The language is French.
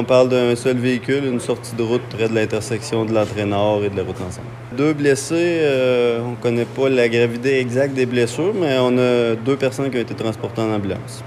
On parle d'un seul véhicule, une sortie de route près de l'intersection de l'entrée nord et de la route ensemble. Deux blessés, euh, on ne connaît pas la gravité exacte des blessures, mais on a deux personnes qui ont été transportées en ambulance.